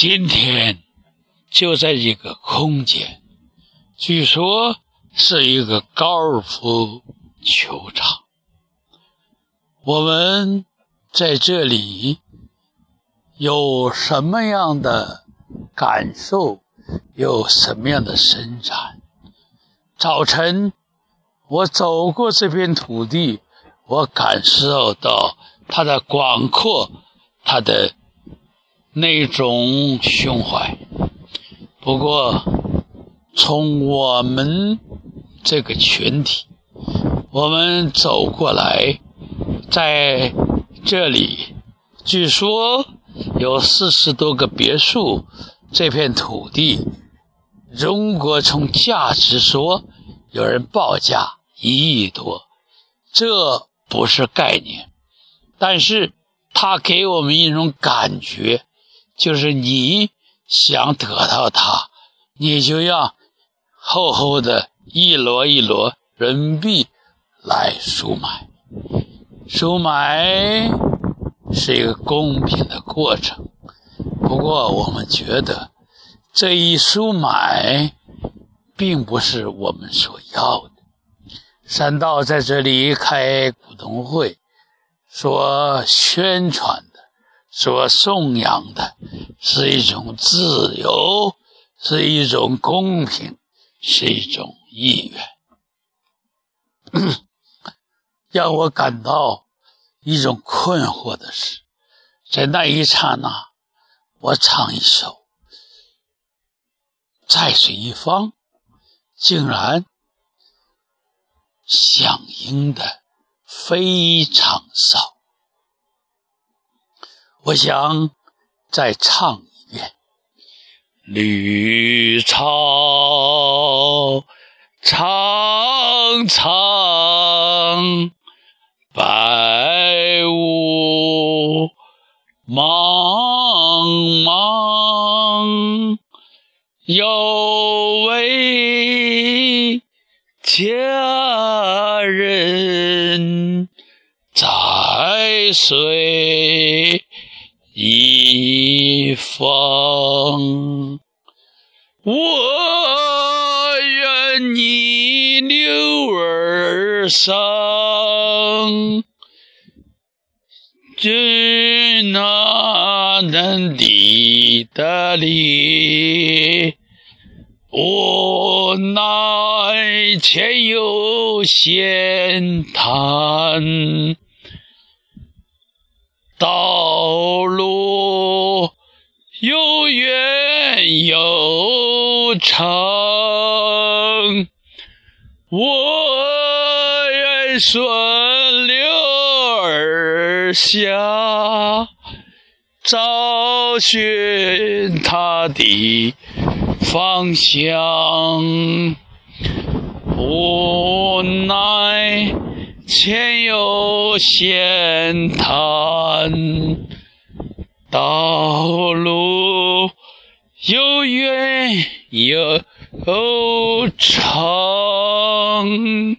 今天就在一个空间，据说是一个高尔夫球场。我们在这里有什么样的感受？有什么样的伸展？早晨，我走过这片土地，我感受到它的广阔，它的那种胸怀。不过，从我们这个群体，我们走过来，在这里，据说有四十多个别墅。这片土地，如果从价值说，有人报价一亿多，这不是概念。但是，它给我们一种感觉，就是你想得到它，你就要厚厚的一摞一摞人民币来赎买。赎买是一个公平的过程。不过，我们觉得这一书买并不是我们所要的。三道在这里开股东会，所宣传、所颂扬的是一种自由，是一种公平，是一种意愿。让我感到一种困惑的是，在那一刹那。我唱一首《在水一方》，竟然响应的非常少。我想再唱一遍：绿草苍苍，白雾茫。茫，有位佳人在水一方。我愿逆流而上。只那能抵得里，无奈前有险滩，道路有远有长，我愿顺流而。下找寻他的方向，无奈前有险滩，道路又远又长。